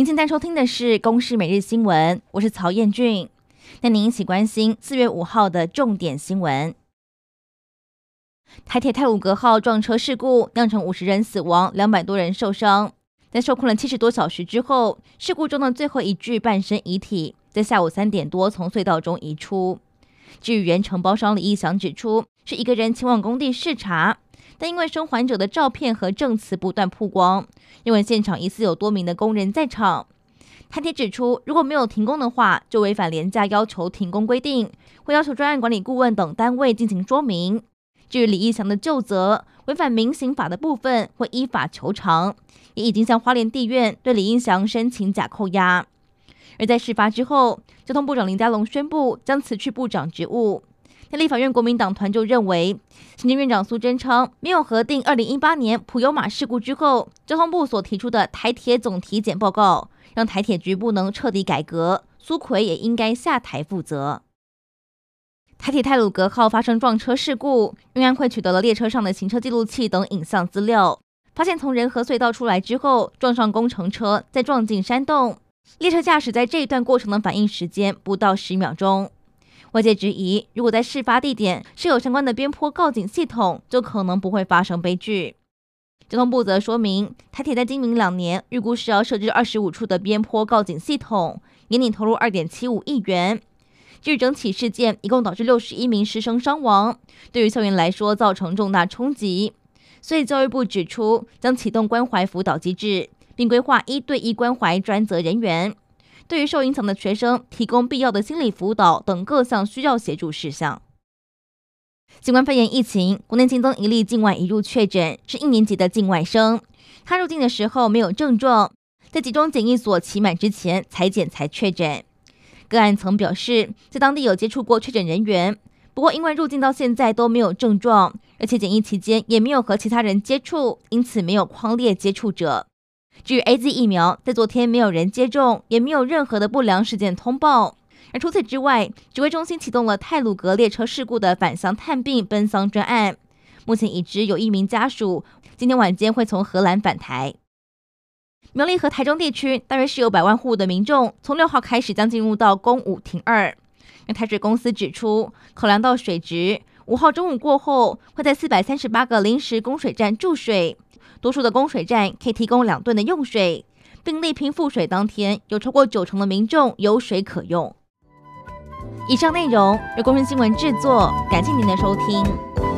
您现在收听的是《公视每日新闻》，我是曹彦俊，带您一起关心四月五号的重点新闻。台铁太鲁阁号撞车事故酿成五十人死亡，两百多人受伤。在受困了七十多小时之后，事故中的最后一具半身遗体在下午三点多从隧道中移出。至于原承包商李义祥指出，是一个人前往工地视察。但因为生还者的照片和证词不断曝光，认为现场疑似有多名的工人在场。台铁指出，如果没有停工的话，就违反廉价要求停工规定，会要求专案管理顾问等单位进行说明。至于李义祥的旧责，违反民刑法的部分，会依法求偿，也已经向花莲地院对李义祥申请假扣押。而在事发之后，交通部长林佳龙宣布将辞去部长职务。立法院国民党团就认为，行政院长苏贞昌没有核定二零一八年普悠玛事故之后，交通部所提出的台铁总体检报告，让台铁局不能彻底改革，苏奎也应该下台负责。台铁太鲁阁号发生撞车事故，运安会取得了列车上的行车记录器等影像资料，发现从仁和隧道出来之后，撞上工程车，再撞进山洞，列车驾驶在这一段过程的反应时间不到十秒钟。外界质疑，如果在事发地点设有相关的边坡告警系统，就可能不会发生悲剧。交通部则说明，台铁在今明两年预估是要设置二十五处的边坡告警系统，年拟投入二点七五亿元。至于整起事件一共导致六十一名师生伤亡，对于校园来说造成重大冲击，所以教育部指出将启动关怀辅导机制，并规划一对一关怀专责人员。对于受影响的学生，提供必要的心理辅导等各项需要协助事项。新冠肺炎疫情，国内新增一例境外移入确诊，是一年级的境外生。他入境的时候没有症状，在集中检疫所期满之前采检才确诊。个案曾表示，在当地有接触过确诊人员，不过因为入境到现在都没有症状，而且检疫期间也没有和其他人接触，因此没有匡列接触者。至于 AZ 疫苗，在昨天没有人接种，也没有任何的不良事件通报。而除此之外，指挥中心启动了泰鲁格列车事故的返乡探病奔丧专案。目前已知有一名家属今天晚间会从荷兰返台。苗栗和台中地区大约是有百万户的民众，从六号开始将进入到供五停二。那台水公司指出，考量到水质，五号中午过后会在四百三十八个临时供水站注水。多数的供水站可以提供两吨的用水，并力拼复水当天有超过九成的民众有水可用。以上内容由工程新闻制作，感谢您的收听。